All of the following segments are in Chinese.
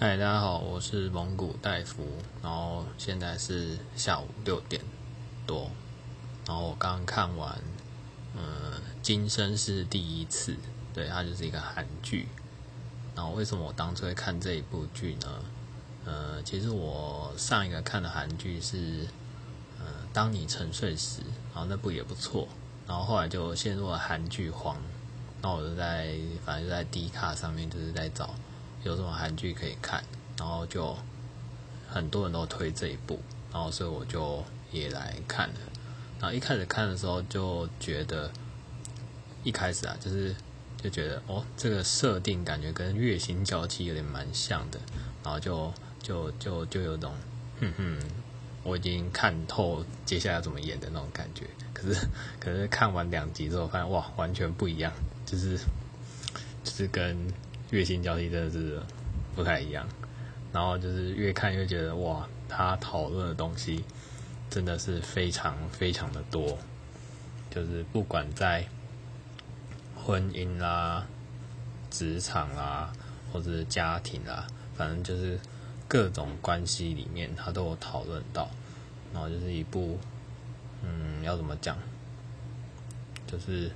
嗨，大家好，我是蒙古大夫，然后现在是下午六点多，然后我刚看完，嗯，《今生是第一次》，对，它就是一个韩剧。然后为什么我当初会看这一部剧呢？呃，其实我上一个看的韩剧是，呃，《当你沉睡时》，然后那部也不错，然后后来就陷入了韩剧荒，那我就在反正就在 D 卡上面就是在找。有什么韩剧可以看，然后就很多人都推这一部，然后所以我就也来看了。然后一开始看的时候就觉得，一开始啊，就是就觉得哦，这个设定感觉跟《月薪娇妻》有点蛮像的，然后就就就就有种哼哼，我已经看透接下来怎么演的那种感觉。可是可是看完两集之后，发现哇，完全不一样，就是就是跟。月薪交替真的是不太一样，然后就是越看越觉得哇，他讨论的东西真的是非常非常的多，就是不管在婚姻啦、职场啦，或者是家庭啦，反正就是各种关系里面，他都有讨论到。然后就是一部，嗯，要怎么讲，就是。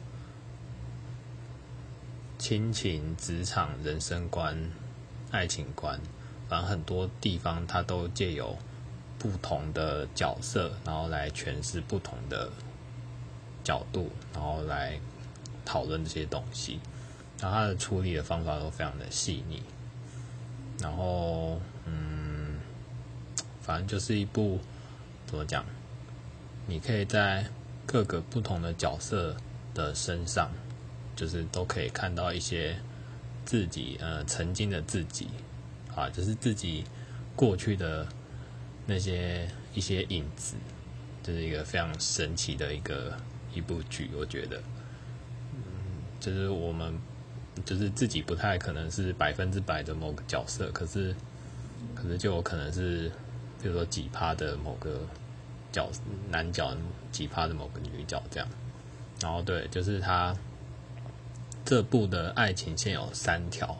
亲情、职场、人生观、爱情观，反正很多地方它都借有不同的角色，然后来诠释不同的角度，然后来讨论这些东西。然后它的处理的方法都非常的细腻。然后，嗯，反正就是一部怎么讲？你可以在各个不同的角色的身上。就是都可以看到一些自己呃曾经的自己啊，就是自己过去的那些一些影子，这是一个非常神奇的一个一部剧，我觉得，嗯，就是我们就是自己不太可能是百分之百的某个角色，可是可是就有可能是比如说几趴的某个角男角，几趴的某个女角这样，然后对，就是他。这部的爱情线有三条，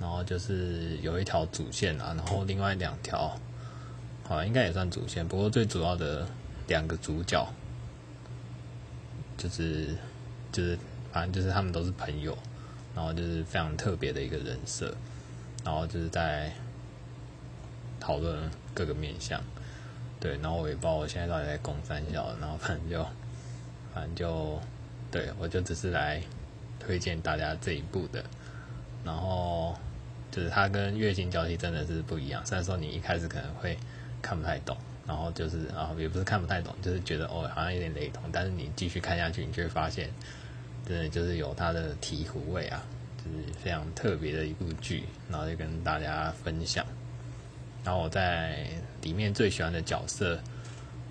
然后就是有一条主线啊，然后另外两条，好应该也算主线，不过最主要的两个主角，就是就是反正就是他们都是朋友，然后就是非常特别的一个人设，然后就是在讨论各个面相，对，然后我也不知道我现在到底在攻三小，然后反正就反正就对我就只是来。推荐大家这一部的，然后就是它跟月薪交替真的是不一样。虽然说你一开始可能会看不太懂，然后就是啊，也不是看不太懂，就是觉得哦好像有点雷同。但是你继续看下去，你就会发现，真的就是有它的醍醐味啊，就是非常特别的一部剧。然后就跟大家分享。然后我在里面最喜欢的角色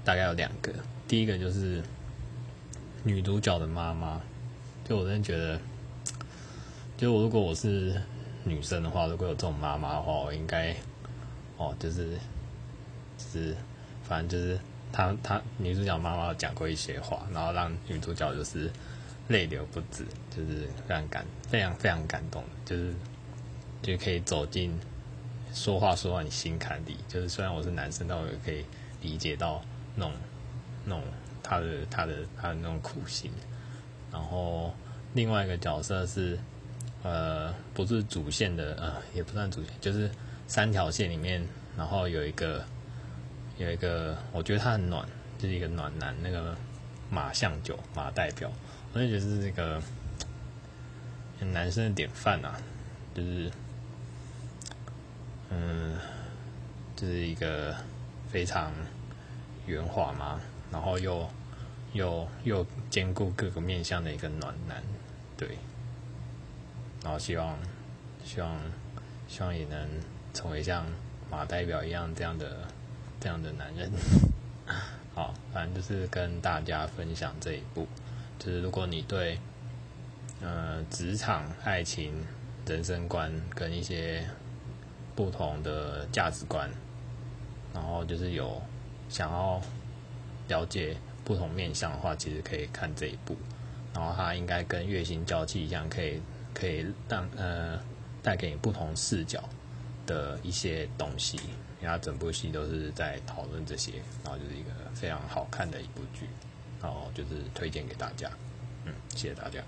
大概有两个，第一个就是女主角的妈妈。就我真的觉得，就如果我是女生的话，如果有这种妈妈的话，我应该哦，就是，就是，反正就是她她女主角妈妈讲过一些话，然后让女主角就是泪流不止，就是非常感非常非常感动，就是就可以走进说话说到你心坎里，就是虽然我是男生，但我也可以理解到那种那种他的他的他的那种苦心。然后另外一个角色是，呃，不是主线的，呃，也不算主线，就是三条线里面，然后有一个有一个，我觉得他很暖，就是一个暖男，那个马向九马代表，我就觉得是这个男生的典范啊，就是，嗯，就是一个非常圆滑嘛，然后又。又又兼顾各个面向的一个暖男，对，然后希望希望希望也能成为像马代表一样这样的这样的男人。好，反正就是跟大家分享这一部，就是如果你对呃职场、爱情、人生观跟一些不同的价值观，然后就是有想要了解。不同面相的话，其实可以看这一部，然后它应该跟月星交际一样，可以可以让呃带给你不同视角，的一些东西，因为它整部戏都是在讨论这些，然后就是一个非常好看的一部剧，然后就是推荐给大家，嗯，谢谢大家。